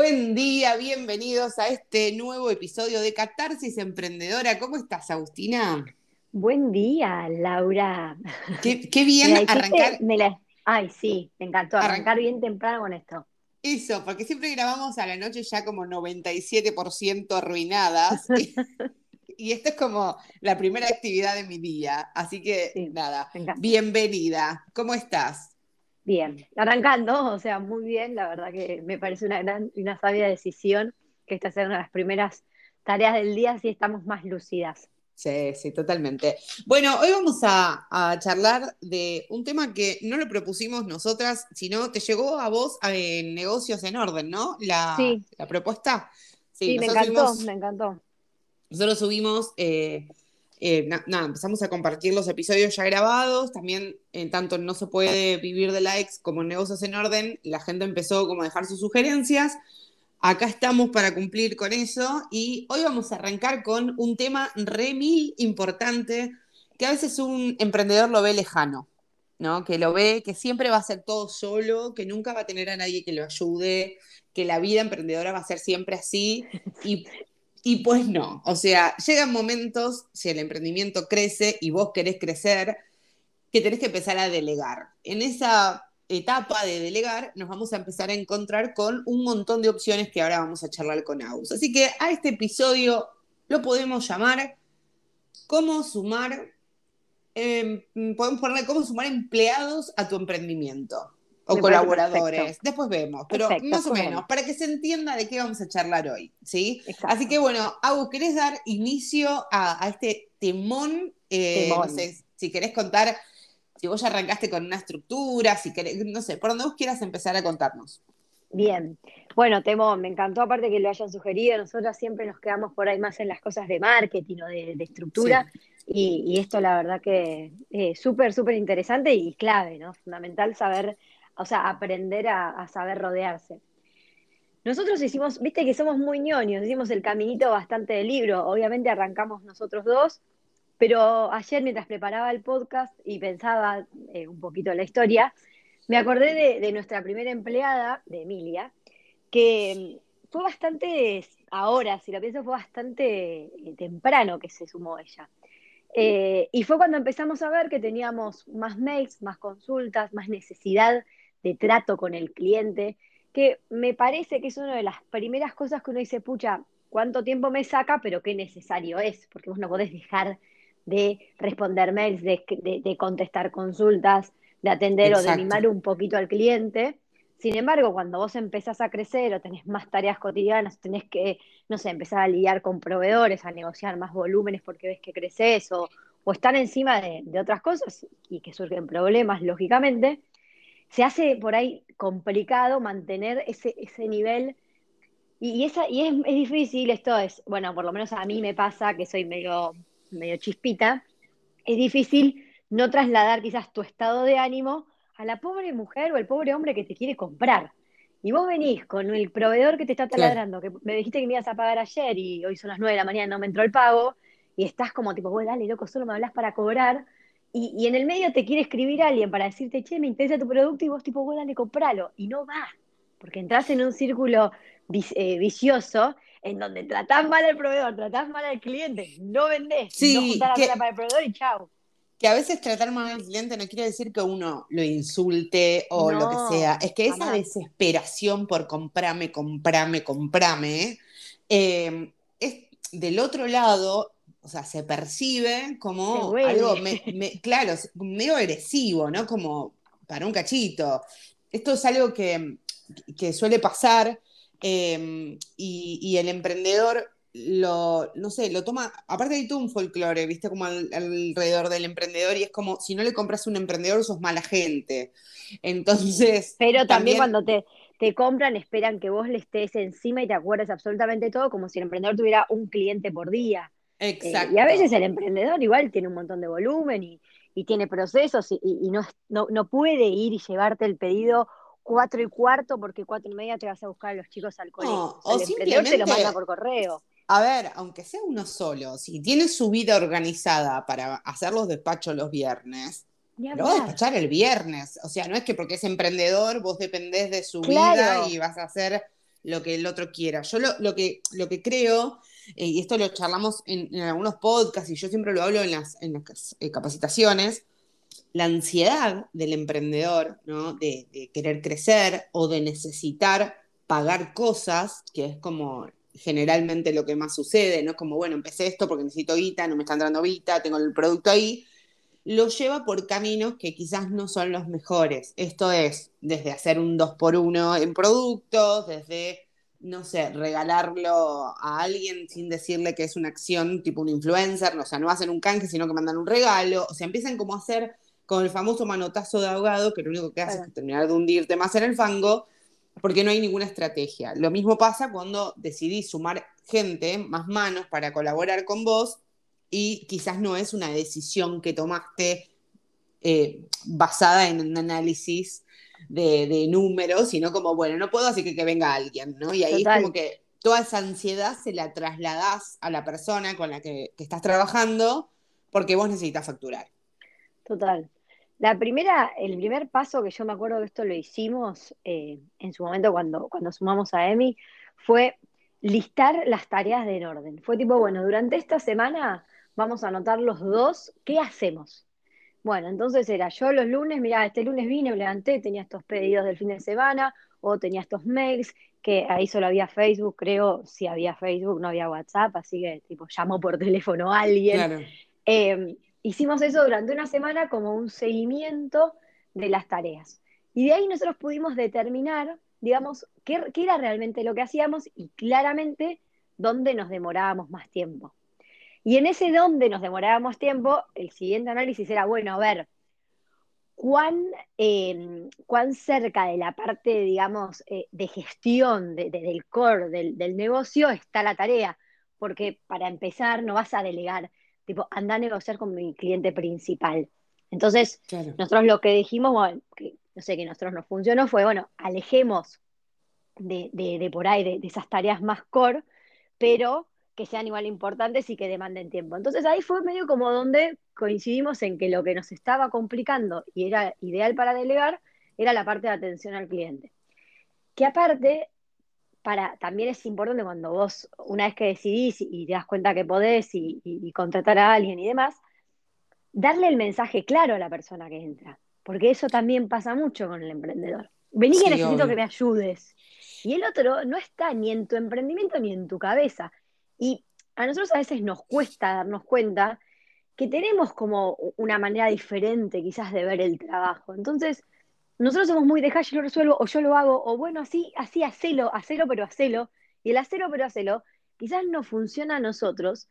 Buen día, bienvenidos a este nuevo episodio de Catarsis Emprendedora. ¿Cómo estás, Agustina? Buen día, Laura. Qué, bien arrancar. Ay, sí, me encantó arrancar bien temprano con esto. Eso, porque siempre grabamos a la noche ya como 97% arruinadas. y esta es como la primera actividad de mi día. Así que nada, bienvenida. ¿Cómo estás? Bien, arrancando, o sea, muy bien, la verdad que me parece una gran y una sabia decisión que esta sea una de las primeras tareas del día, así estamos más lúcidas. Sí, sí, totalmente. Bueno, hoy vamos a, charlar de un tema que no lo propusimos nosotras, sino te llegó a vos en Negocios en Orden, ¿no? La, la propuesta. Sí, me encantó, me encantó. Nosotros subimos eh, eh, nada, empezamos a compartir los episodios ya grabados, también en tanto No se puede vivir de likes como Negocios en Orden, la gente empezó como a dejar sus sugerencias. Acá estamos para cumplir con eso y hoy vamos a arrancar con un tema re mil importante que a veces un emprendedor lo ve lejano, ¿no? Que lo ve que siempre va a ser todo solo, que nunca va a tener a nadie que lo ayude, que la vida emprendedora va a ser siempre así y y pues no, o sea, llegan momentos, si el emprendimiento crece y vos querés crecer, que tenés que empezar a delegar. En esa etapa de delegar nos vamos a empezar a encontrar con un montón de opciones que ahora vamos a charlar con Aus. Así que a este episodio lo podemos llamar cómo sumar, em, podemos ponerle cómo sumar empleados a tu emprendimiento o colaboradores. Después vemos, pero más o menos, para que se entienda de qué vamos a charlar hoy, ¿sí? Así que bueno, Agus, ¿querés dar inicio a, este temón? Eh, no sé, si querés contar, si vos ya arrancaste con una estructura, si querés, no sé, por donde vos quieras empezar a contarnos. Bien, bueno, Temón, me encantó aparte que lo hayan sugerido, nosotros siempre nos quedamos por ahí más en las cosas de marketing o de, estructura, y, esto la verdad que es súper, súper interesante y clave, ¿no? Fundamental saber o sea, aprender a, saber rodearse. Nosotros hicimos, viste que somos muy ñoños, hicimos el caminito bastante de libro, obviamente arrancamos nosotros dos, pero ayer mientras preparaba el podcast y pensaba eh, un poquito la historia, me acordé de, nuestra primera empleada, de Emilia, que fue bastante, ahora si lo pienso, fue bastante eh, temprano que se sumó ella. Eh, y fue cuando empezamos a ver que teníamos más mails, más consultas, más necesidad de trato con el cliente, que me parece que es una de las primeras cosas que uno dice, pucha, ¿cuánto tiempo me saca? Pero qué necesario es, porque vos no podés dejar de responder mails, de, contestar consultas, de atender o de mimar un poquito al cliente. Sin embargo, cuando vos empezás a crecer o tenés más tareas cotidianas, tenés que, no sé, empezar a lidiar con proveedores, a negociar más volúmenes porque ves que creces o, o estar encima de, de, otras cosas y que surgen problemas, lógicamente, se hace por ahí complicado mantener ese, ese nivel. Y, esa, y es, es, difícil, esto es, bueno, por lo menos a mí me pasa, que soy medio, medio chispita, es difícil no trasladar quizás tu estado de ánimo a la pobre mujer o el pobre hombre que te quiere comprar. Y vos venís con el proveedor que te está taladrando, que me dijiste que me ibas a pagar ayer y hoy son las 9 de la mañana, no me entró el pago, y estás como tipo, bueno, dale, loco, solo me hablas para cobrar, y, en el medio te quiere escribir alguien para decirte, che, me interesa tu producto y vos tipo, bueno, dale, compralo. Y no va, porque entras en un círculo eh, vicioso en donde tratás mal al proveedor, tratás mal al cliente, no vendés, sí, no juntás la para el proveedor y chao. Que a veces tratar mal al cliente no quiere decir que uno lo insulte o lo que sea. Es que esa desesperación por comprame, comprame, comprame, eh, es del otro lado o sea, se percibe como algo, claro, medio agresivo, ¿no? Como para un cachito. Esto es algo que, suele pasar em, y, el emprendedor lo, no sé, lo toma, aparte hay todo un folclore, viste, como alrededor del emprendedor y es como, si no le compras un emprendedor, sos mala gente. Entonces... Pero también, cuando te, te compran, esperan que vos le estés encima y te acuerdes absolutamente todo, como si el emprendedor tuviera un cliente por día. Exacto. Eh, y a veces el emprendedor igual tiene un montón de volumen y, tiene procesos y, no, no, puede ir y llevarte el pedido cuatro y cuarto porque cuatro y media te vas a buscar a los chicos al colegio. o, el emprendedor te lo manda por correo. A ver, aunque sea uno solo, si tiene su vida organizada para hacer los despachos los viernes, lo va a despachar el viernes. O sea, no es que porque es emprendedor vos dependés de su vida y vas a hacer lo que el otro quiera. Yo lo, que, lo que creo, eh, y esto lo charlamos en, algunos podcasts y yo siempre lo hablo en las, en eh, capacitaciones, la ansiedad del emprendedor, ¿no? De, querer crecer o de necesitar pagar cosas, que es como generalmente lo que más sucede, ¿no? Como, bueno, empecé esto porque necesito guita, no me está entrando guita, tengo el producto ahí, lo lleva por caminos que quizás no son los mejores. Esto es desde hacer un 2 por 1 en productos, desde, no sé, regalarlo a alguien sin decirle que es una acción tipo un influencer, o sea, no hacen un canje, sino que mandan un regalo, o sea, empiezan como a hacer con el famoso manotazo de ahogado, que lo único que hace es terminar de hundirte más en el fango, porque no hay ninguna estrategia. Lo mismo pasa cuando decidís sumar gente, más manos para colaborar con vos y quizás no es una decisión que tomaste eh, basada en un análisis de, números, sino como, bueno, no puedo, así que que venga alguien, ¿no? Y ahí es como que toda esa ansiedad se la trasladás a la persona con la que, estás trabajando porque vos necesitas facturar. Total. La primera, el primer paso que yo me acuerdo que esto lo hicimos eh, en su momento cuando, cuando sumamos a Emi fue listar las tareas de en orden. Fue tipo, bueno, durante esta semana vamos a anotar los dos, ¿qué hacemos? Bueno, entonces era yo los lunes, mira, este lunes vine, me levanté, tenía estos pedidos del fin de semana, o tenía estos mails, que ahí solo había Facebook, creo, si había Facebook, no había WhatsApp, así que tipo llamó por teléfono a alguien. Em, hicimos eso durante una semana como un seguimiento de las tareas. Y de ahí nosotros pudimos determinar, digamos, qué, qué era realmente lo que hacíamos y claramente dónde nos demorábamos más tiempo. Y en ese donde nos demorábamos tiempo, el siguiente análisis era, bueno, a ver, ¿cuán, em, cuán cerca de la parte, digamos, eh, de gestión del core del, negocio está la tarea? Porque para empezar no vas a delegar, tipo, anda a negociar con mi cliente principal. Entonces, nosotros lo que dijimos, bueno, que, no sé, que nosotros nos funcionó fue, bueno, alejemos de, por ahí, de, de esas tareas más core, pero que sean igual importantes y que demanden tiempo. Entonces ahí fue medio como donde coincidimos en que lo que nos estaba complicando y era ideal para delegar era la parte de atención al cliente. Que aparte, para, también es importante cuando vos, una vez que decidís y te das cuenta que podés y, contratar a alguien y demás, darle el mensaje claro a la persona que entra. Porque eso también pasa mucho con el emprendedor. Vení que necesito que me ayudes. Y el otro no está ni en tu emprendimiento ni en tu cabeza. Y a nosotros a veces nos cuesta darnos cuenta que tenemos como una manera diferente quizás de ver el trabajo. Entonces, nosotros somos muy dejar, yo lo resuelvo o yo lo hago, o bueno, así, así, hacelo, hacelo, pero hacelo. Y el hacelo, pero hacelo, quizás no funciona a nosotros,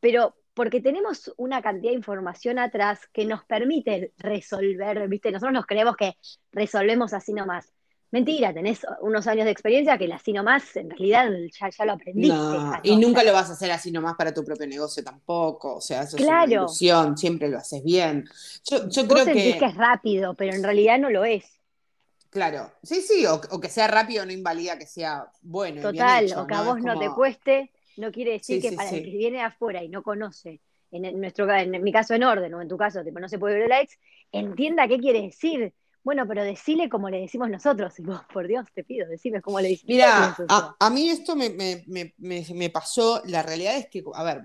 pero porque tenemos una cantidad de información atrás que nos permite resolver, ¿viste? Nosotros nos creemos que resolvemos así nomás. Mentira, tenés unos años de experiencia que así nomás, en realidad ya, lo aprendiste. y nunca lo vas a hacer así nomás para tu propio negocio tampoco. O sea, eso es una ilusión, siempre lo haces bien. Yo, yo creo que... que es rápido, pero en realidad no lo es. Claro, sí, sí, o, que sea rápido no invalida que sea bueno. Total, o que a vos no te cueste, no quiere decir que para el que viene afuera y no conoce, en, nuestro en mi caso en orden, o en tu caso, tipo, no se puede ver el likes, entienda qué quiere decir bueno, pero decile como le decimos nosotros. Y vos, por Dios, te pido, decime cómo le decimos. Mira, a, mí esto me, pasó, la realidad es que, a ver,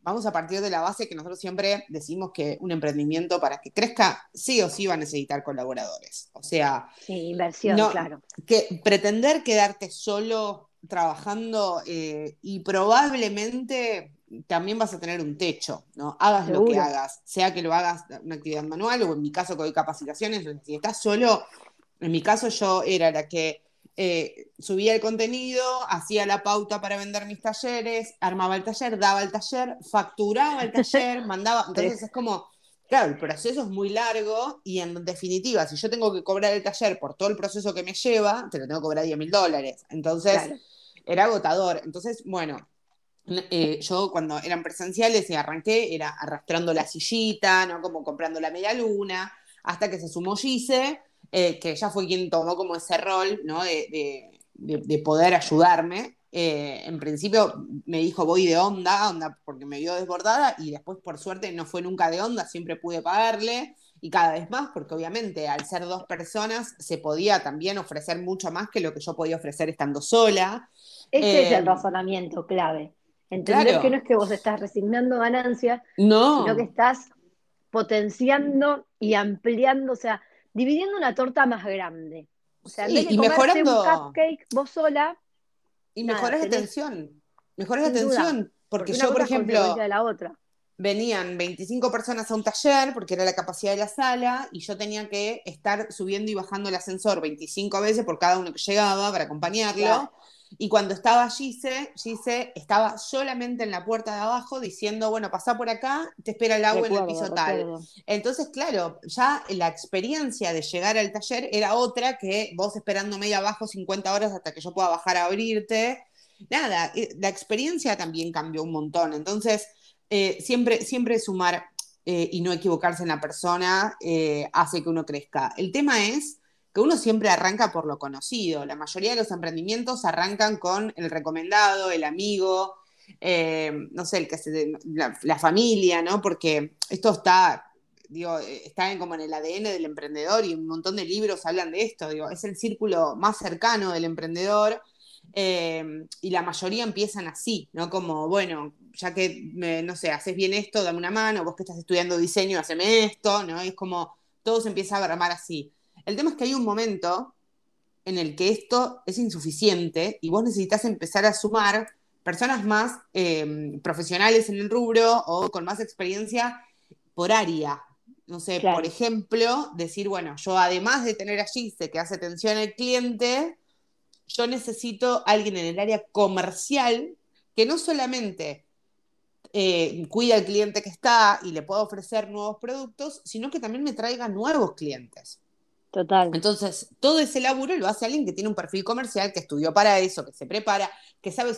vamos a partir de la base que nosotros siempre decimos que un emprendimiento para que crezca, sí o sí va a necesitar colaboradores. O sea... Sí, inversión, claro. Que pretender quedarte solo trabajando eh, y probablemente también vas a tener un techo, ¿no? Hagas lo que hagas, sea que lo hagas una actividad manual o en mi caso que doy capacitaciones, si estás solo, en mi caso yo era la que eh, subía el contenido, hacía la pauta para vender mis talleres, armaba el taller, daba el taller, facturaba el taller, mandaba, entonces es como, claro, el proceso es muy largo y en definitiva, si yo tengo que cobrar el taller por todo el proceso que me lleva, te lo tengo que cobrar 10 mil dólares, entonces era agotador, entonces, bueno, eh, yo cuando eran presenciales y arranqué, era arrastrando la sillita, ¿no? Como comprando la media luna, hasta que se sumó Gise, eh, que ya fue quien tomó como ese rol, ¿no? De, poder ayudarme. Eh, en principio me dijo voy de onda, onda porque me vio desbordada y después por suerte no fue nunca de onda, siempre pude pagarle y cada vez más, porque obviamente al ser dos personas se podía también ofrecer mucho más que lo que yo podía ofrecer estando sola. Ese es el em, razonamiento clave. Entender que no es que vos estás resignando ganancias, sino que estás potenciando y ampliando, o sea, dividiendo una torta más grande. O sea, en vez de y mejorando un cupcake vos sola. Y mejoras la atención. Mejoras la atención. Porque, yo, por ejemplo. la otra venían 25 personas a un taller, porque era la capacidad de la sala, y yo tenía que estar subiendo y bajando el ascensor 25 veces por cada uno que llegaba para acompañarlo. Y cuando estaba Gise, Gise estaba solamente en la puerta de abajo diciendo, bueno, pasá por acá, te espera el agua en el piso tal. Entonces, claro, ya la experiencia de llegar al taller era otra que vos esperándome ahí abajo 50 horas hasta que yo pueda bajar a abrirte. Nada, eh, la experiencia también cambió un montón. Entonces, eh, siempre, siempre sumar eh, y no equivocarse en la persona eh, hace que uno crezca. El tema es que uno siempre arranca por lo conocido. La mayoría de los emprendimientos arrancan con el recomendado, el amigo, no sé, el que la, familia, ¿no? Porque esto está, digo, está como en el ADN del emprendedor y un montón de libros hablan de esto, digo, es el círculo más cercano del emprendedor. y la mayoría empiezan así, ¿no? Como, bueno, ya que, no sé, haces bien esto, dame una mano, vos que estás estudiando diseño, haceme esto, ¿no? es como, todo se empieza a armar así. El tema es que hay un momento en el que esto es insuficiente y vos necesitas empezar a sumar personas más em, profesionales en el rubro o con más experiencia por área. No sé, por ejemplo, decir, bueno, yo además de tener allí sé que hace atención al cliente, yo necesito alguien en el área comercial que no solamente eh, cuida al cliente que está y le pueda ofrecer nuevos productos, sino que también me traiga nuevos clientes. Total. Entonces, todo ese laburo lo hace alguien que tiene un perfil comercial, que estudió para eso, que se prepara, que sabe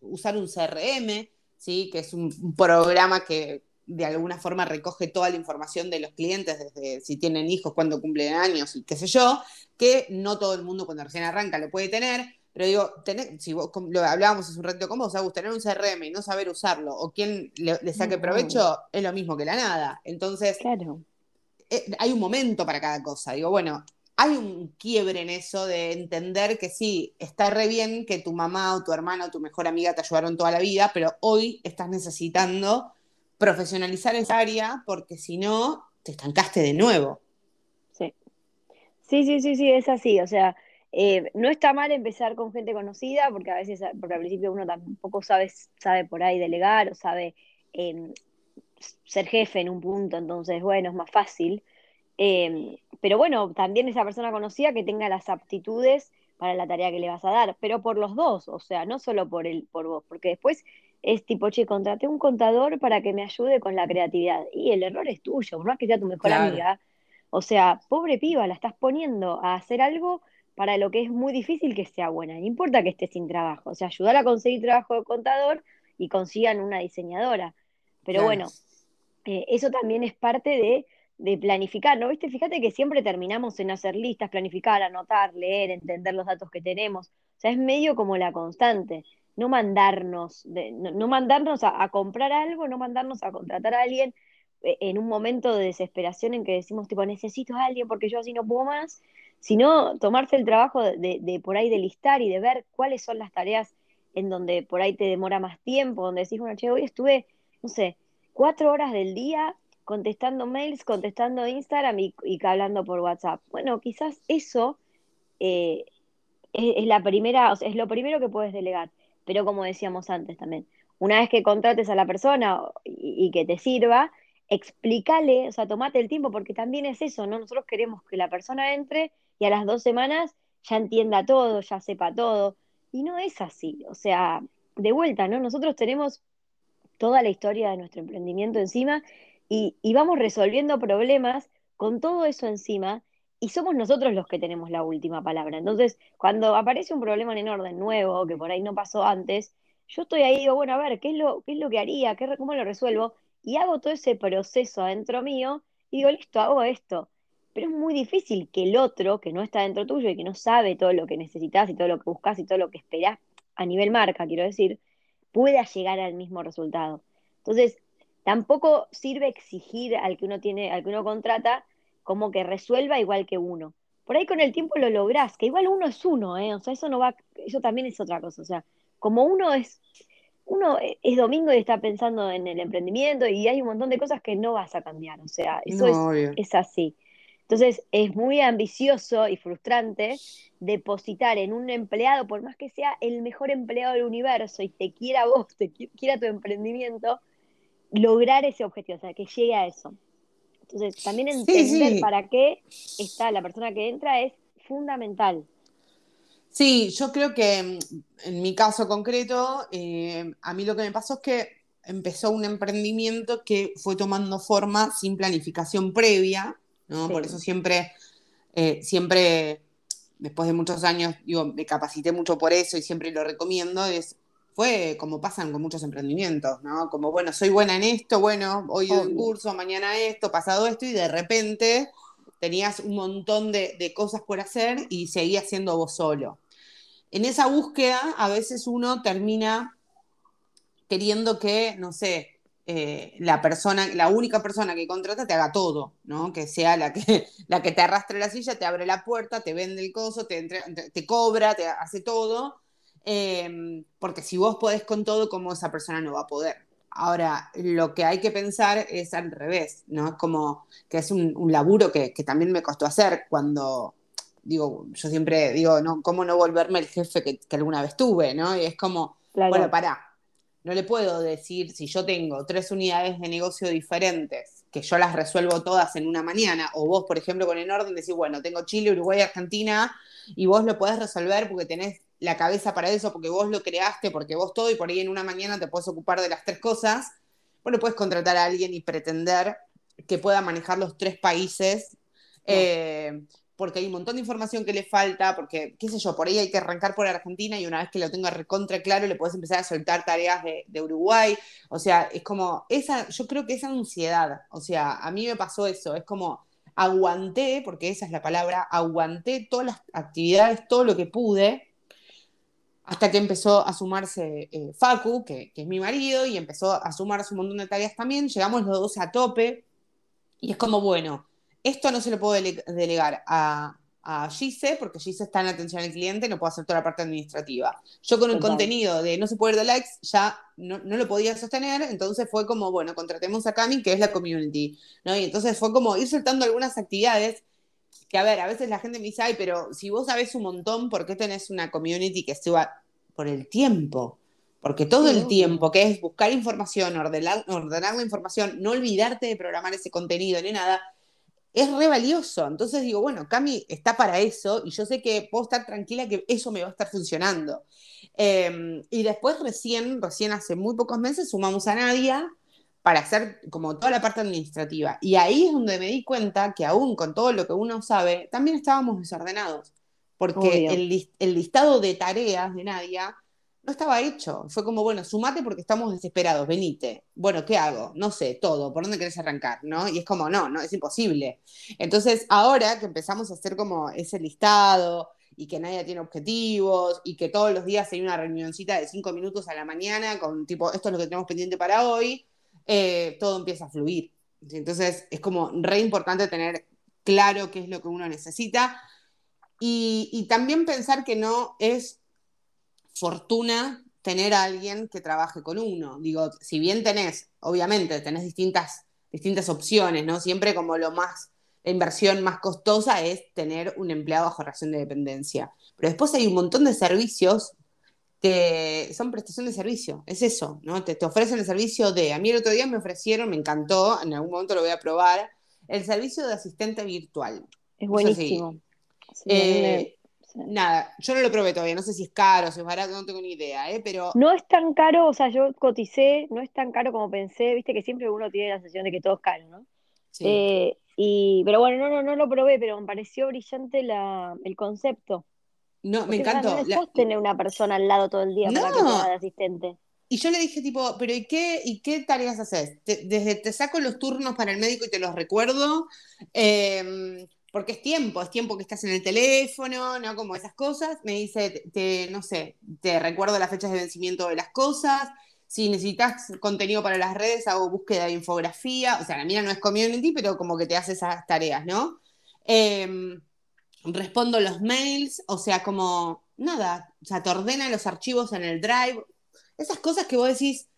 usar un CRM, ¿sí? que es un, programa que de alguna forma recoge toda la información de los clientes, desde si tienen hijos, cuándo cumplen años y qué sé yo, que no todo el mundo cuando recién arranca lo puede tener, pero digo, si vos, lo hablábamos hace un rato, ¿cómo vos, Agus, tener un CRM y no saber usarlo o quién le, saque provecho es lo mismo que la nada. Entonces, claro. Eh, hay un momento para cada cosa. Digo, bueno, hay un quiebre en eso de entender que sí, está re bien que tu mamá o tu hermana o tu mejor amiga te ayudaron toda la vida, pero hoy estás necesitando profesionalizar esa área porque si no, te estancaste de nuevo. Sí. Sí, sí, sí, sí, es así. O sea, eh, no está mal empezar con gente conocida, porque a veces, porque al principio uno tampoco sabe, sabe por ahí delegar o sabe em, ser jefe en un punto, entonces, bueno, es más fácil. Em, pero bueno, también esa persona conocida que tenga las aptitudes para la tarea que le vas a dar, pero por los dos, o sea, no solo por, el, por vos, porque después es tipo, che, contraté un contador para que me ayude con la creatividad. Y el error es tuyo, por más que sea tu mejor amiga. O sea, pobre piba, la estás poniendo a hacer algo para lo que es muy difícil que sea buena. No importa que esté sin trabajo, o sea, ayudar a conseguir trabajo de contador y consigan una diseñadora. Pero bueno, eh, eso también es parte de, de, planificar, ¿no? ¿Viste? Fíjate que siempre terminamos en hacer listas, planificar, anotar, leer, entender los datos que tenemos. O sea, es medio como la constante. No mandarnos, de, no, mandarnos a, comprar algo, no mandarnos a contratar a alguien eh, en un momento de desesperación en que decimos, tipo, necesito a alguien porque yo así no puedo más sino tomarse el trabajo de, por ahí de listar y de ver cuáles son las tareas en donde por ahí te demora más tiempo, donde decís, bueno, che, hoy estuve, no sé, cuatro horas del día contestando mails, contestando Instagram y, hablando por WhatsApp. Bueno, quizás eso eh, es, la primera, es lo primero que puedes delegar. Pero como decíamos antes también, una vez que contrates a la persona y, y que te sirva, explícale, o sea, tomate el tiempo, porque también es eso, ¿no? Nosotros queremos que la persona entre y a las dos semanas ya entienda todo, ya sepa todo. Y no es así. O sea, de vuelta, ¿no? Nosotros tenemos toda la historia de nuestro emprendimiento encima y, vamos resolviendo problemas con todo eso encima y somos nosotros los que tenemos la última palabra. Entonces, cuando aparece un problema en orden nuevo, que por ahí no pasó antes, yo estoy ahí y digo, bueno, a ver, ¿qué es lo, qué es lo que haría? ¿Qué, ¿Cómo lo resuelvo? Y hago todo ese proceso adentro mío y digo, listo, hago esto pero es muy difícil que el otro, que no está dentro tuyo y que no sabe todo lo que necesitas y todo lo que buscas y todo lo que esperás a nivel marca, quiero decir, pueda llegar al mismo resultado. Entonces, tampoco sirve exigir al que uno tiene, al que uno contrata como que resuelva igual que uno. Por ahí con el tiempo lo lográs, que igual uno es uno, ¿eh? O sea, eso no va, eso también es otra cosa. O sea, como uno es, uno es domingo y está pensando en el emprendimiento y hay un montón de cosas que no vas a cambiar. O sea, eso es, es así. Entonces es muy ambicioso y frustrante depositar en un empleado, por más que sea el mejor empleado del universo y te quiera vos, te quiera tu emprendimiento, lograr ese objetivo, o sea, que llegue a eso. Entonces, también entender para qué está la persona que entra es fundamental. Sí, yo creo que mm, en mi caso concreto, eh, a mí lo que me pasó es que empezó un emprendimiento que fue tomando forma sin planificación previa por eso siempre, eh, siempre, después de muchos años, digo, me capacité mucho por eso y siempre lo recomiendo, es, fue como pasan con muchos emprendimientos, ¿no? Como, bueno, soy buena en esto, bueno, hoy doy un curso, mañana esto, pasado esto, y de repente tenías un montón de, de cosas por hacer y seguías siendo vos solo. En esa búsqueda, a veces uno termina queriendo que, no sé, eh, la persona, la única persona que contrata te haga todo, ¿no? Que sea la que, la que te arrastre la silla, te abre la puerta, te vende el coso, te, te, cobra, te hace todo. Em, porque si vos podés con todo, ¿cómo esa persona no va a poder? Ahora, lo que hay que pensar es al revés, ¿no? Es como que es un, laburo que, también me costó hacer cuando, digo, yo siempre digo, ¿no? ¿Cómo no volverme el jefe que, alguna vez tuve, ¿no? Y es como, bueno, pará, no le puedo decir si yo tengo tres unidades de negocio diferentes, que yo las resuelvo todas en una mañana, o vos, por ejemplo, con el orden, decís, bueno, tengo Chile, Uruguay, Argentina, y vos lo podés resolver porque tenés la cabeza para eso, porque vos lo creaste, porque vos todo, y por ahí en una mañana te puedes ocupar de las tres cosas. Bueno, puedes contratar a alguien y pretender que pueda manejar los tres países. Eh, porque hay un montón de información que le falta, porque, qué sé yo, por ahí hay que arrancar por Argentina y una vez que lo tenga recontra claro, le puedes empezar a soltar tareas de, Uruguay. O sea, es como, esa, yo creo que esa ansiedad, o sea, a mí me pasó eso, es como, aguanté, porque esa es la palabra, aguanté todas las actividades, todo lo que pude, hasta que empezó a sumarse eh, Facu, que, que, es mi marido, y empezó a sumarse un montón de tareas también, llegamos los dos a tope, y es como, bueno, esto no se lo puedo delegar a, a Gise, porque Gise está en atención al cliente, no puedo hacer toda la parte administrativa. Yo con el contenido de no se puede ir de likes ya no, lo podía sostener, entonces fue como, bueno, contratemos a Cami, que es la community, ¿no? Y entonces fue como ir soltando algunas actividades que, a ver, a veces la gente me dice, ay, pero si vos sabés un montón, ¿por qué tenés una community que suba por el tiempo? Porque todo el tiempo, que es buscar información, ordenar, ordenar la información, no olvidarte de programar ese contenido ni nada, es re valioso. Entonces digo, bueno, Cami está para eso y yo sé que puedo estar tranquila que eso me va a estar funcionando. Em, y después recién, recién hace muy pocos meses sumamos a Nadia para hacer como toda la parte administrativa. Y ahí es donde me di cuenta que aún con todo lo que uno sabe, también estábamos desordenados. Porque el, el, listado de tareas de Nadia no estaba hecho. Fue como, bueno, sumate porque estamos desesperados, venite. Bueno, ¿qué hago? No sé, todo, ¿por dónde querés arrancar? ¿No? Y es como, no, no, es imposible. Entonces, ahora que empezamos a hacer como ese listado y que nadie tiene objetivos y que todos los días hay una reunioncita de cinco minutos a la mañana con tipo, esto es lo que tenemos pendiente para hoy, eh, todo empieza a fluir. Entonces, es como re importante tener claro qué es lo que uno necesita. Y, y también pensar que no es fortuna tener a alguien que trabaje con uno. Digo, si bien tenés, obviamente, tenés distintas, distintas opciones, ¿no? Siempre como lo más, la inversión más costosa es tener un empleado bajo relación de dependencia. Pero después hay un montón de servicios que son prestación de servicio, es eso, ¿no? Te, te ofrecen el servicio de, a mí el otro día me ofrecieron, me encantó, en algún momento lo voy a probar, el servicio de asistente virtual. Es buenísimo. Nada, yo no lo probé todavía, no sé si es caro, si es barato, no tengo ni idea, ¿eh? pero... No es tan caro, o sea, yo coticé, no es tan caro como pensé, viste que siempre uno tiene la sensación de que todo es caro, ¿no? Sí. Eh, y, pero bueno, no, no, no lo probé, pero me pareció brillante la, el concepto. No, me encantó. No la... tener una persona al lado todo el día para que sea de asistente. Y yo le dije, tipo, pero ¿y qué, y qué tareas haces? desde te saco los turnos para el médico y te los recuerdo. Eh, porque es tiempo, es tiempo que estás en el teléfono, ¿no? Como esas cosas. Me dice, te, no sé, te recuerdo las fechas de vencimiento de las cosas. si necesitas contenido para las redes, hago búsqueda de infografía, o sea, la mía no es community, pero como que te hace esas tareas, ¿no? Em, respondo los mails, o sea, como nada, o sea, te ordena los archivos en el drive, esas cosas que vos decís,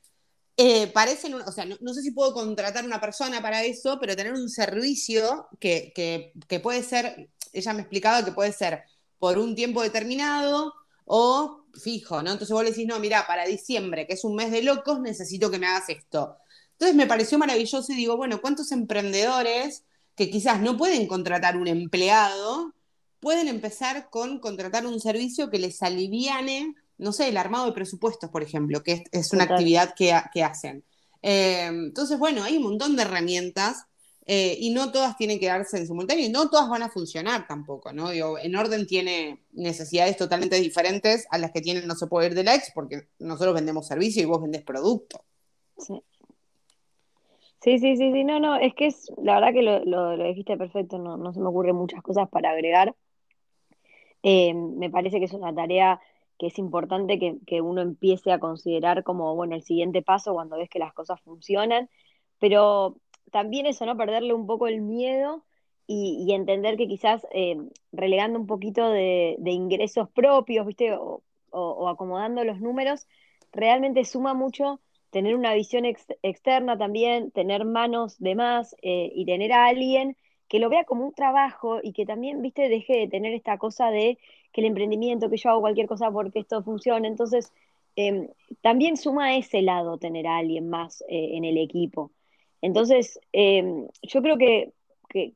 eh, parecen, o sea, no, sé si puedo contratar una persona para eso, pero tener un servicio que, que, puede ser, ella me explicaba que puede ser por un tiempo determinado o fijo, ¿no? Entonces vos le decís, no, mira, para diciembre, que es un mes de locos, necesito que me hagas esto. Entonces me pareció maravilloso y digo, bueno, ¿cuántos emprendedores que quizás no pueden contratar un empleado, pueden empezar con contratar un servicio que les aliviane, no sé, el armado de presupuestos, por ejemplo, que es, una actividad que, hacen. Eh, entonces, bueno, hay un montón de herramientas eh, y no todas tienen que darse en simultáneo y no todas van a funcionar tampoco, ¿no? Digo, en orden tiene necesidades totalmente diferentes a las que tienen No se puede ir de la ex porque nosotros vendemos servicio y vos vendés producto. Sí. Sí, sí, sí, sí, no, no, es que es, la verdad que lo, lo, dijiste perfecto, no, no, se me ocurren muchas cosas para agregar. Eh, me parece que es una tarea es importante que, que, uno empiece a considerar como, bueno, el siguiente paso cuando ves que las cosas funcionan, pero también eso, ¿no? Perderle un poco el miedo y, entender que quizás eh, relegando un poquito de, ingresos propios, ¿viste? O, o, acomodando los números, realmente suma mucho tener una visión externa también, tener manos de más eh, y tener a alguien que lo vea como un trabajo y que también, viste, deje de tener esta cosa de que el emprendimiento, que yo hago cualquier cosa porque esto funcione. Entonces, em, también suma ese lado tener a alguien más eh, en el equipo. Entonces, em, yo creo que,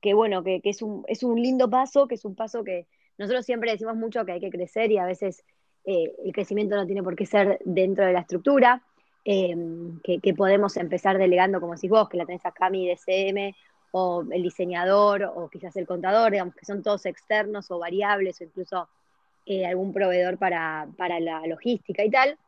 que, bueno, que, es, un, es un lindo paso, que es un paso que nosotros siempre decimos mucho que hay que crecer y a veces eh, el crecimiento no tiene por qué ser dentro de la estructura. Em, que, podemos empezar delegando, como decís vos, que la tenés a Cami de CM, o el diseñador, o quizás el contador, digamos que son todos externos o variables, o incluso eh, algún proveedor para, la logística y tal.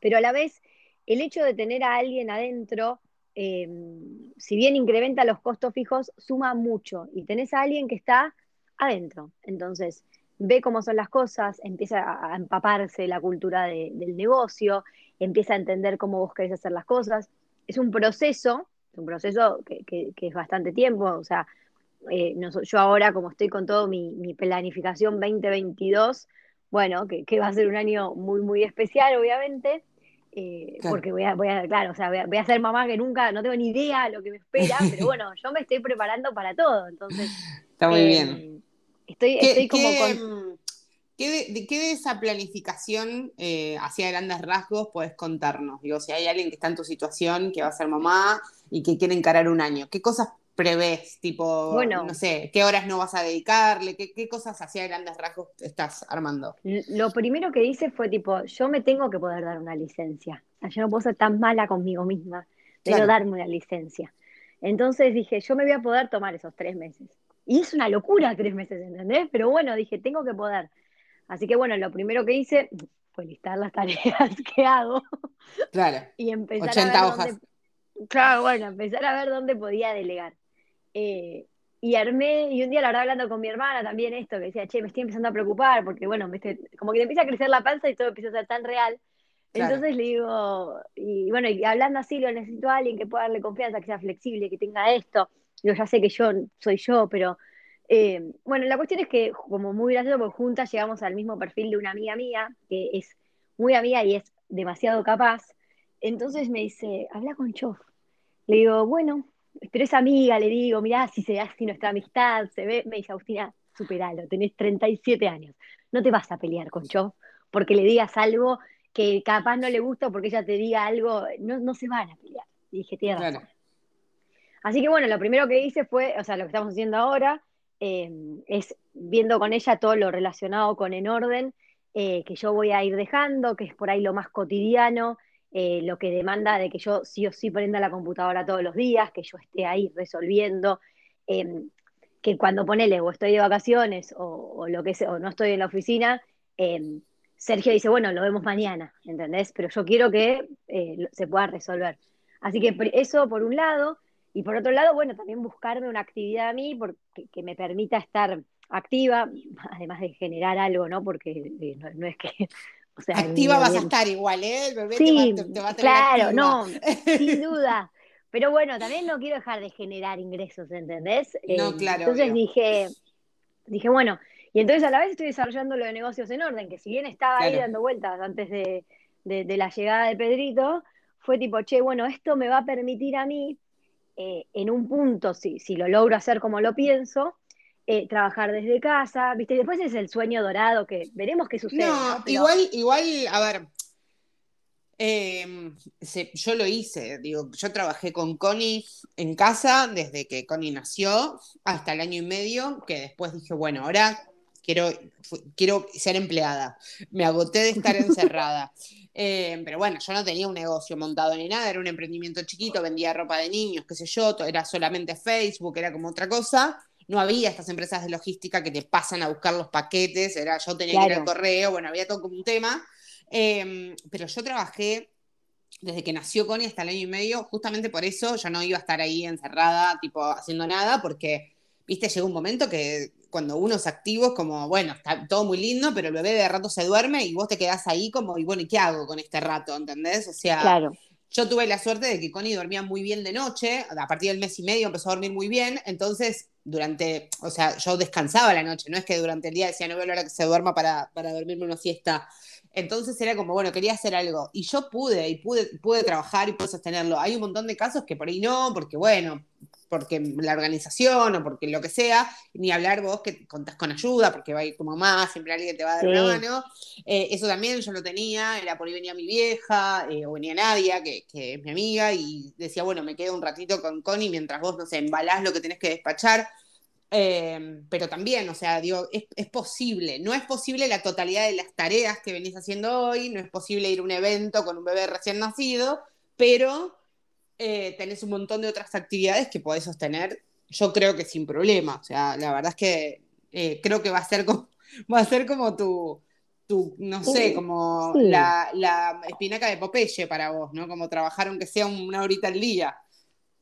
Pero a la vez, el hecho de tener a alguien adentro, em, si bien incrementa los costos fijos, suma mucho. Y tenés a alguien que está adentro. Entonces, ve cómo son las cosas, empieza a empaparse la cultura del negocio, empieza a entender cómo vos querés hacer las cosas. Es un proceso, es un proceso que, es bastante tiempo, o sea, eh, yo ahora como estoy con todo mi, planificación 2022, bueno, que, va a ser un año muy, muy especial, obviamente, eh, porque voy a, voy a, claro, o sea, voy a, ser mamá que nunca, no tengo ni idea lo que me espera, pero bueno, yo me estoy preparando para todo, entonces... Está muy bien. Eh, estoy, estoy como con ¿Qué de, ¿Qué de, esa planificación eh, hacia grandes rasgos puedes contarnos? Digo, si hay alguien que está en tu situación, que va a ser mamá y que quiere encarar un año, ¿qué cosas prevés? Tipo, bueno, no sé, ¿qué horas no vas a dedicarle? ¿Qué, qué cosas hacia grandes rasgos estás armando? Lo primero que hice fue tipo, yo me tengo que poder dar una licencia. yo no puedo ser tan mala conmigo misma. Debo darme una licencia. Entonces dije, yo me voy a poder tomar esos tres meses. Y es una locura tres meses, ¿entendés? Pero bueno, dije, tengo que poder. Así que bueno, lo primero que hice fue listar las tareas que hago. Claro. y empezar a ver hojas. Dónde, claro, bueno, empezar a ver dónde podía delegar. Eh, y armé, y un día la verdad hablando con mi hermana también esto, que decía, che, me estoy empezando a preocupar, porque bueno, como que te empieza a crecer la panza y todo empieza a ser tan real. Entonces le digo, y bueno, y hablando así, lo necesito a alguien que pueda darle confianza, que sea flexible, que tenga esto. Yo ya sé que yo soy yo, pero eh, bueno, la cuestión es que, como muy gracioso, porque juntas llegamos al mismo perfil de una amiga mía, que es muy amiga y es demasiado capaz. Entonces me dice, habla con Chof. Le digo, bueno, pero es amiga, le digo, mirá, si se hace nuestra amistad, se ve. Me dice, Agustina, superalo, tenés 37 años. No te vas a pelear con Chof porque le digas algo que capaz no le gusta, porque ella te diga algo, no, no se van a pelear. Y dije, tienes razón. Así que bueno, lo primero que hice fue, o sea, lo que estamos haciendo ahora, Em, es viendo con ella todo lo relacionado con en orden, eh, que yo voy a ir dejando, que es por ahí lo más cotidiano, eh, lo que demanda de que yo sí o sí prenda la computadora todos los días, que yo esté ahí resolviendo, em, que cuando ponele o estoy de vacaciones o, lo que sea, o no estoy en la oficina, em, Sergio dice, bueno, lo vemos mañana, ¿entendés? Pero yo quiero que eh, se pueda resolver. Así que eso por un lado. Y por otro lado, bueno, también buscarme una actividad a mí porque, que me permita estar activa, además de generar algo, ¿no? Porque eh, no, es que Activa vas a estar igual, ¿eh? El bebé sí, te, va, a tener Claro, no, sin duda. Pero bueno, también no quiero dejar de generar ingresos, ¿entendés? No, eh, claro. Entonces dije, dije, bueno, y entonces a la vez estoy desarrollando lo de negocios en orden, que si bien estaba ahí dando vueltas antes de, la llegada de Pedrito, fue tipo, che, bueno, esto me va a permitir a mí, eh, en un punto, si, si lo logro hacer como lo pienso, eh, trabajar desde casa, ¿viste? Después es el sueño dorado que veremos qué sucede. No, igual, igual, a ver, em, yo lo hice, digo, yo trabajé con Connie en casa desde que Connie nació hasta el año y medio, que después dije, bueno, ahora quiero, quiero ser empleada. Me agoté de estar encerrada. Em, pero bueno, yo no tenía un negocio montado ni nada, era un emprendimiento chiquito, vendía ropa de niños, qué sé yo, era solamente Facebook, era como otra cosa no había estas empresas de logística que te pasan a buscar los paquetes, era, yo tenía que ir al correo, bueno, había todo como un tema, em, pero yo trabajé desde que nació Connie hasta el año y medio, justamente por eso yo no iba a estar ahí encerrada, tipo, haciendo nada, porque, viste, llega un momento que cuando uno es activo es como, bueno, está todo muy lindo, pero el bebé de rato se duerme y vos te quedás ahí como, y bueno, ¿y qué hago con este rato? ¿Entendés? O sea, claro. Yo tuve la suerte de que Connie dormía muy bien de noche, a partir del mes y medio empezó a dormir muy bien, entonces durante, o sea, yo descansaba la noche, no es que durante el día decía, no veo la hora que se duerma para, para dormirme una siesta. Entonces era como, bueno, quería hacer algo. Y yo pude, y pude, pude trabajar y pude sostenerlo. Hay un montón de casos que por ahí no, porque bueno, porque la organización o porque lo que sea, ni hablar vos que contás con ayuda, porque va a ir tu mamá, siempre alguien te va a dar una mano. Eh, eso también yo lo tenía, era por ahí venía mi vieja, eh, o venía Nadia, que, que, es mi amiga, y decía, bueno, me quedo un ratito con Connie mientras vos, no sé, embalás lo que tenés que despachar. Eh, pero también, o sea, digo, es, es, posible. No es posible la totalidad de las tareas que venís haciendo hoy, no es posible ir a un evento con un bebé recién nacido, pero eh, tenés un montón de otras actividades que podés sostener, yo creo que sin problema. O sea, la verdad es que eh, creo que va a ser como, va a ser como tu, tu no sé, como la, la, espinaca de Popeye para vos, ¿no? Como trabajar aunque sea una horita al día.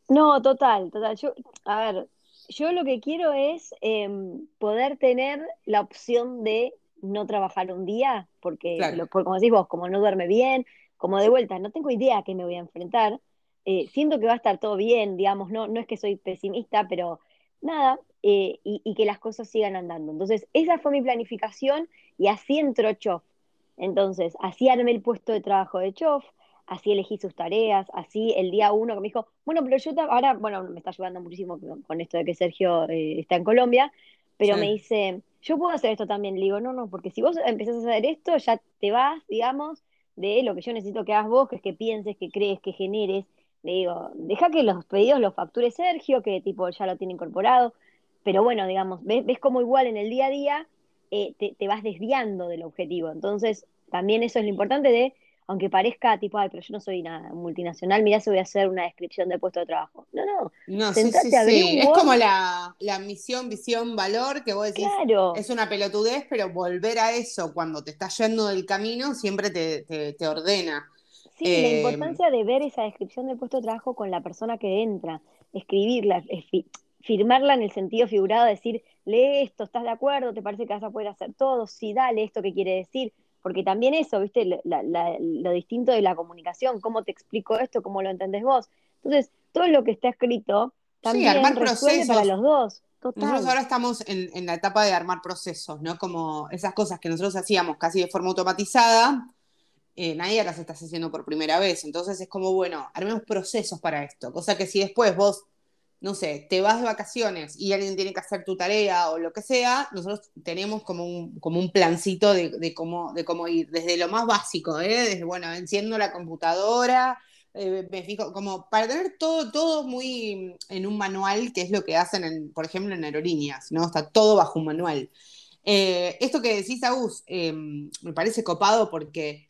No, total, total. Yo, a ver, yo lo que quiero es em, poder tener la opción de no trabajar un día, porque, como decís vos, como no duerme bien, como de vuelta, no tengo idea a qué me voy a enfrentar, eh, siento que va a estar todo bien, digamos, no, no es que soy pesimista, pero nada, eh, y, que las cosas sigan andando. Entonces, esa fue mi planificación y así entró Chof. Entonces, así armé el puesto de trabajo de Chof, así elegí sus tareas, así el día uno que me dijo, bueno, pero yo ahora, bueno, me está ayudando muchísimo con, esto de que Sergio eh, está en Colombia, pero me dice, yo puedo hacer esto también. Le digo, no, no, porque si vos empezás a hacer esto, ya te vas, digamos, de lo que yo necesito que hagas vos, que es que pienses, que crees, que generes, le digo, deja que los pedidos los facture Sergio, que tipo ya lo tiene incorporado, pero bueno, digamos, ves, ves como igual en el día a día eh, te, vas desviando del objetivo. Entonces, también eso es lo importante de, aunque parezca tipo, ay, pero yo no soy una multinacional, mira si voy a hacer una descripción de puesto de trabajo. No, no. No, sí, sí, sí. Es como la, misión, visión, valor, que vos decís, es una pelotudez, pero volver a eso cuando te estás yendo del camino siempre te, te ordena. Sí, la em, importancia de ver esa descripción del puesto de trabajo con la persona que entra, escribirla, firmarla en el sentido figurado, decir, lee esto, ¿estás de acuerdo? ¿Te parece que vas a poder hacer todo? Sí, dale esto que quiere decir. Porque también eso, ¿viste? lo distinto de la comunicación, cómo te explico esto, cómo lo entendés vos. Entonces, todo lo que está escrito también sí, armar procesos. para los dos. Nosotros ahora estamos en, en, la etapa de armar procesos, ¿no? Como esas cosas que nosotros hacíamos casi de forma automatizada, eh, nadie las estás haciendo por primera vez. Entonces es como, bueno, armemos procesos para esto. Cosa que si después vos, no sé, te vas de vacaciones y alguien tiene que hacer tu tarea o lo que sea, nosotros tenemos como un, como un plancito de, cómo, de cómo ir. Desde lo más básico, ¿eh? Desde, bueno, enciendo la computadora. Eh, me fijo, como para tener todo, todo muy en un manual, que es lo que hacen, por ejemplo, en aerolíneas, ¿no? Está todo bajo un manual. esto que decís, Agus, me parece copado porque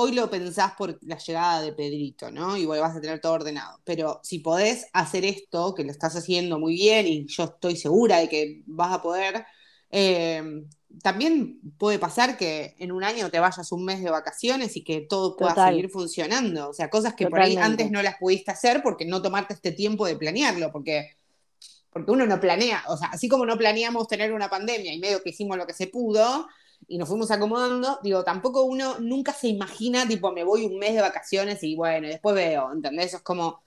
hoy lo pensás por la llegada de Pedrito, ¿no? Y vas a tener todo ordenado. Pero si podés hacer esto, que lo estás haciendo muy bien y yo estoy segura de que vas a poder, eh, también puede pasar que en un año te vayas un mes de vacaciones y que todo pueda seguir funcionando. O sea, cosas que por ahí antes no las pudiste hacer porque no tomarte este tiempo de planearlo, porque, porque uno no planea, o sea, así como no planeamos tener una pandemia y medio que hicimos lo que se pudo, y nos fuimos acomodando, digo, tampoco uno nunca se imagina, tipo, me voy un mes de vacaciones y bueno, después veo, ¿entendés? Es como,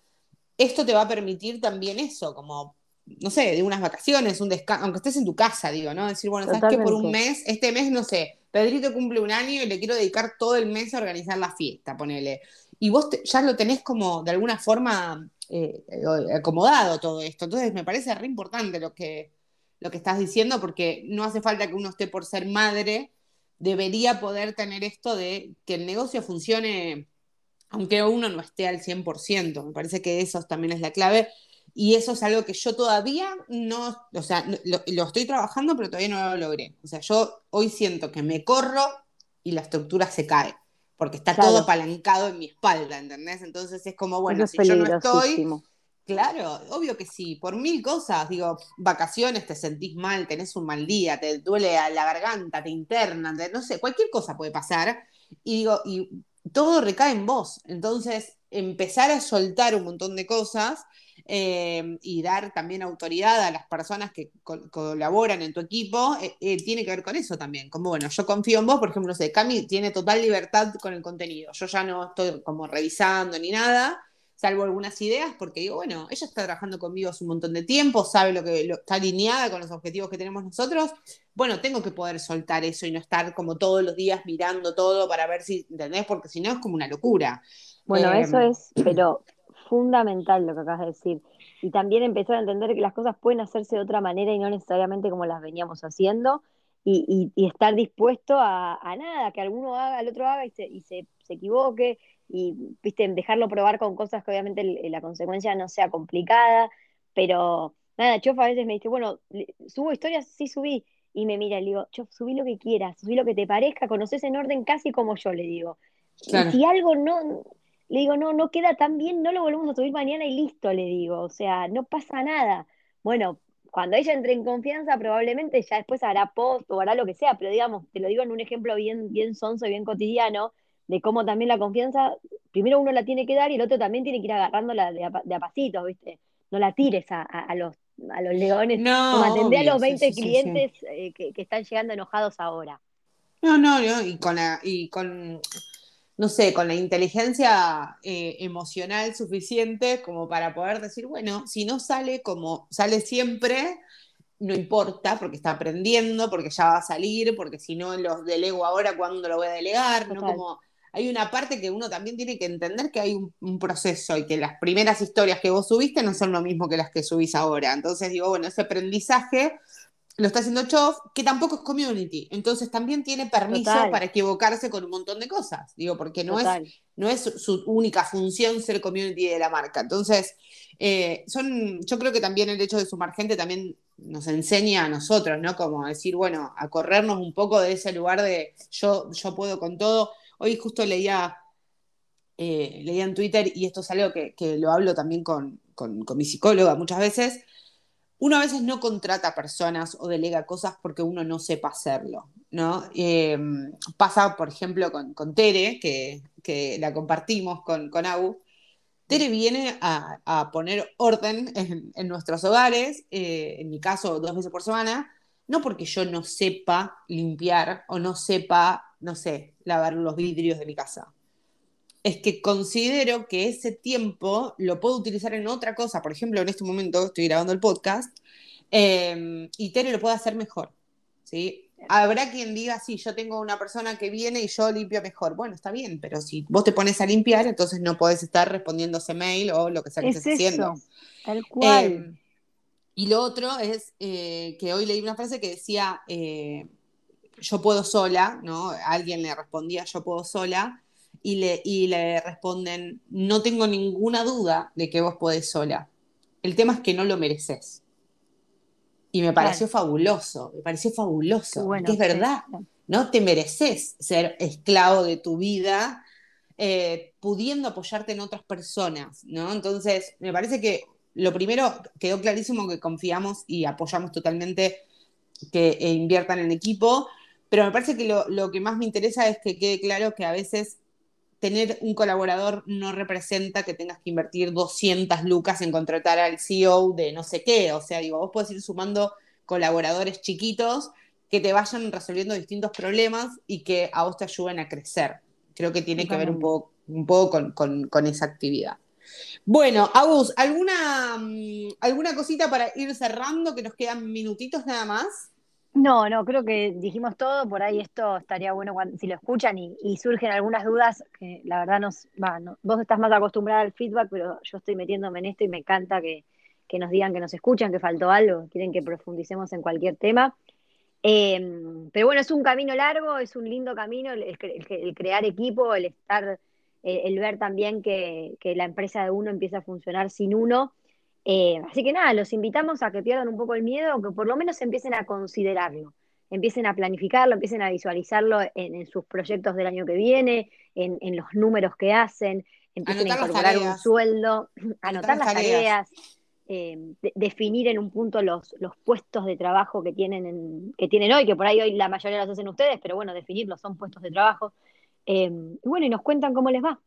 esto te va a permitir también eso, como, no sé, de unas vacaciones, un descanso, aunque estés en tu casa, digo, ¿no? Decir, bueno, ¿sabes qué? Por un mes, este mes, no sé, Pedrito cumple un año y le quiero dedicar todo el mes a organizar la fiesta, ponele. Y vos ya lo tenés como, de alguna forma, eh, acomodado todo esto. Entonces, me parece re importante lo que, lo que estás diciendo, porque no hace falta que uno esté por ser madre, debería poder tener esto de que el negocio funcione aunque uno no esté al 100%. Me parece que eso también es la clave. Y eso es algo que yo todavía no, o sea, lo, estoy trabajando, pero todavía no lo logré. O sea, yo hoy siento que me corro y la estructura se cae, porque está todo apalancado en mi espalda, ¿entendés? Entonces es como, bueno, si yo no estoy, claro, obvio que sí, por mil cosas, digo, vacaciones, te sentís mal, tenés un mal día, te duele la garganta, te internan, no sé, cualquier cosa puede pasar. Y digo, y todo recae en vos. Entonces, empezar a soltar un montón de cosas eh, y dar también autoridad a las personas que colaboran en tu equipo, eh, eh, tiene que ver con eso también. Como, bueno, yo confío en vos, por ejemplo, no sé, Cami tiene total libertad con el contenido. Yo ya no estoy como revisando ni nada, salvo algunas ideas, porque digo, bueno, ella está trabajando conmigo hace un montón de tiempo, sabe lo que está alineada con los objetivos que tenemos nosotros. Bueno, tengo que poder soltar eso y no estar como todos los días mirando todo para ver si, ¿entendés? Porque si no es como una locura. Bueno, eso es, pero fundamental lo que acabas de decir. Y también empezar a entender que las cosas pueden hacerse de otra manera y no necesariamente como las veníamos haciendo. Y, estar dispuesto a, nada, que alguno haga, el otro haga y se, y se, se equivoque, y viste, dejarlo probar con cosas que obviamente la consecuencia no sea complicada, pero nada, Chof a veces me dice, bueno, ¿subo historias? Sí, subí. Y me mira y le digo, Chof, subí lo que quieras, subí lo que te parezca, conoces en orden casi como yo, le digo. Y si algo no, le digo, no, no queda tan bien, no lo volvemos a subir mañana y listo, le digo. O sea, no pasa nada. Bueno, cuando ella entre en confianza, probablemente ya después hará post o hará lo que sea, pero digamos, te lo digo en un ejemplo bien, bien sonso y bien cotidiano, de cómo también la confianza, primero uno la tiene que dar y el otro también tiene que ir agarrándola de a, de a pasitos, ¿viste? No la tires a, los, a los leones, no, como atendé a los 20 clientes eh, que, están llegando enojados ahora. No, no, no, y con, y con no sé, con la inteligencia eh, emocional suficiente como para poder decir, bueno, si no sale como sale siempre, no importa, porque está aprendiendo, porque ya va a salir, porque si no los delego ahora, ¿cuándo lo voy a delegar? ¿no? Como hay una parte que uno también tiene que entender que hay un, proceso y que las primeras historias que vos subiste no son lo mismo que las que subís ahora. Entonces digo, bueno, ese aprendizaje lo está haciendo Chof, que tampoco es community. Entonces también tiene permiso para equivocarse con un montón de cosas. Digo, porque no es, no es su única función ser community de la marca. Entonces, eh, son, yo creo que también el hecho de sumar gente también nos enseña a nosotros, ¿no? Como decir, bueno, a corrernos un poco de ese lugar de yo, yo puedo con todo Hoy justo leía, eh, leía en Twitter, y esto es algo que, lo hablo también con, mi psicóloga muchas veces, uno a veces no contrata personas o delega cosas porque uno no sepa hacerlo, ¿no? Em, pasa, por ejemplo, con, Tere, que, la compartimos con, con Tere viene a, poner orden en, nuestros hogares, eh, en mi caso dos veces por semana, no porque yo no sepa limpiar o no sepa no sé, lavar los vidrios de mi casa. Es que considero que ese tiempo lo puedo utilizar en otra cosa. Por ejemplo, en este momento estoy grabando el podcast em, y Tere lo puede hacer mejor. ¿sí? Habrá quien diga, sí, yo tengo una persona que viene y yo limpio mejor. Bueno, está bien, pero si vos te pones a limpiar, entonces no podés estar respondiendo ese mail o lo que sea que estés haciendo. Tal cual. Em, y lo otro es eh, que hoy leí una frase que decía, eh, yo puedo sola, ¿no? Alguien le respondía yo puedo sola y le, y le responden no tengo ninguna duda de que vos podés sola. El tema es que no lo mereces. Y me pareció fabuloso, me pareció fabuloso, que es verdad, ¿no? Te mereces ser esclavo de tu vida, eh, pudiendo apoyarte en otras personas, ¿no? Entonces, me parece que lo primero quedó clarísimo que confiamos y apoyamos totalmente que inviertan en equipo, pero me parece que lo, que más me interesa es que quede claro que a veces tener un colaborador no representa que tengas que invertir 200 lucas en contratar al CEO de no sé qué. O sea, digo, vos podés ir sumando colaboradores chiquitos que te vayan resolviendo distintos problemas y que a vos te ayuden a crecer. Creo que tiene que ver un poco, un poco con, esa actividad. Bueno, Agus, ¿alguna, mm, ¿alguna cosita para ir cerrando? Que nos quedan minutitos nada más. No, no, creo que dijimos todo, por ahí esto estaría bueno si lo escuchan y, surgen algunas dudas, que la verdad nos, va, vos estás más acostumbrada al feedback, pero yo estoy metiéndome en esto y me encanta que, nos digan que nos escuchan, que faltó algo, quieren que profundicemos en cualquier tema. Em, pero bueno, es un camino largo, es un lindo camino el, crear equipo, el estar, el, ver también que, que la empresa de uno empieza a funcionar sin uno eh, así que nada, los invitamos a que pierdan un poco el miedo o que por lo menos empiecen a considerarlo, empiecen a planificarlo, empiecen a visualizarlo en, sus proyectos del año que viene, en, los números que hacen, empiecen a incorporar un sueldo, anotar, las tareas. Eh, definir en un punto los, los puestos de trabajo que tienen, que tienen hoy, que por ahí hoy la mayoría los hacen ustedes, pero bueno, definirlos son puestos de trabajo. Eh, y bueno, y nos cuentan cómo les va.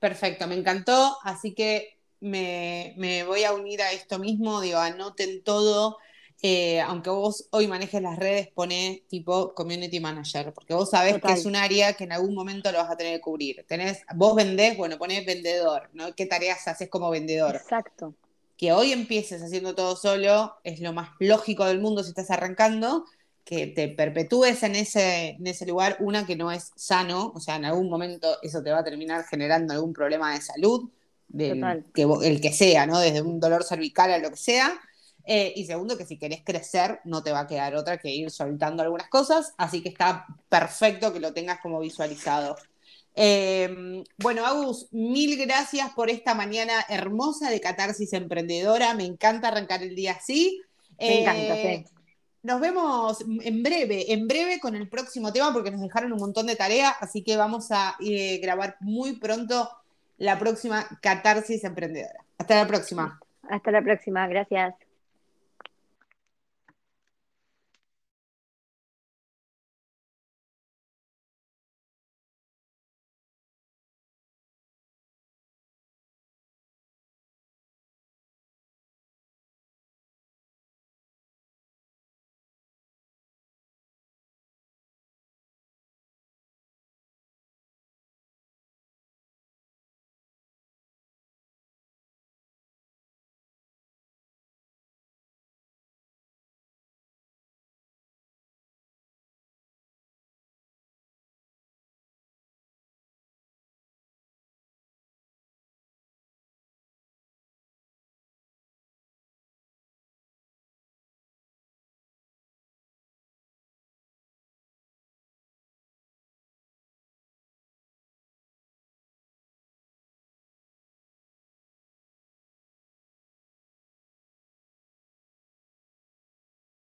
Perfecto, me encantó, así que me, voy a unir a esto mismo, digo, anoten todo. Eh, aunque vos hoy manejes las redes, pone tipo community manager, porque vos sabés que es un área que en algún momento lo vas a tener que cubrir. Tenés, vos vendés, bueno, ponés vendedor, ¿no? ¿Qué tareas haces como vendedor? Exacto. Que hoy empieces haciendo todo solo es lo más lógico del mundo si estás arrancando, que te perpetúes en ese, en ese lugar, una que no es sano, o sea, en algún momento eso te va a terminar generando algún problema de salud que, el que sea, ¿no? Desde un dolor cervical a lo que sea. Eh, y segundo, que si querés crecer, no te va a quedar otra que ir soltando algunas cosas. Así que está perfecto que lo tengas como visualizado. Em, bueno, Agus, mil gracias por esta mañana hermosa de Catarsis Emprendedora. Me encanta arrancar el día así. Me encanta, eh, sí. Nos vemos en breve, en breve con el próximo tema porque nos dejaron un montón de tareas, así que vamos a eh, grabar muy pronto la próxima Catarsis Emprendedora. Hasta la próxima. Hasta la próxima, gracias.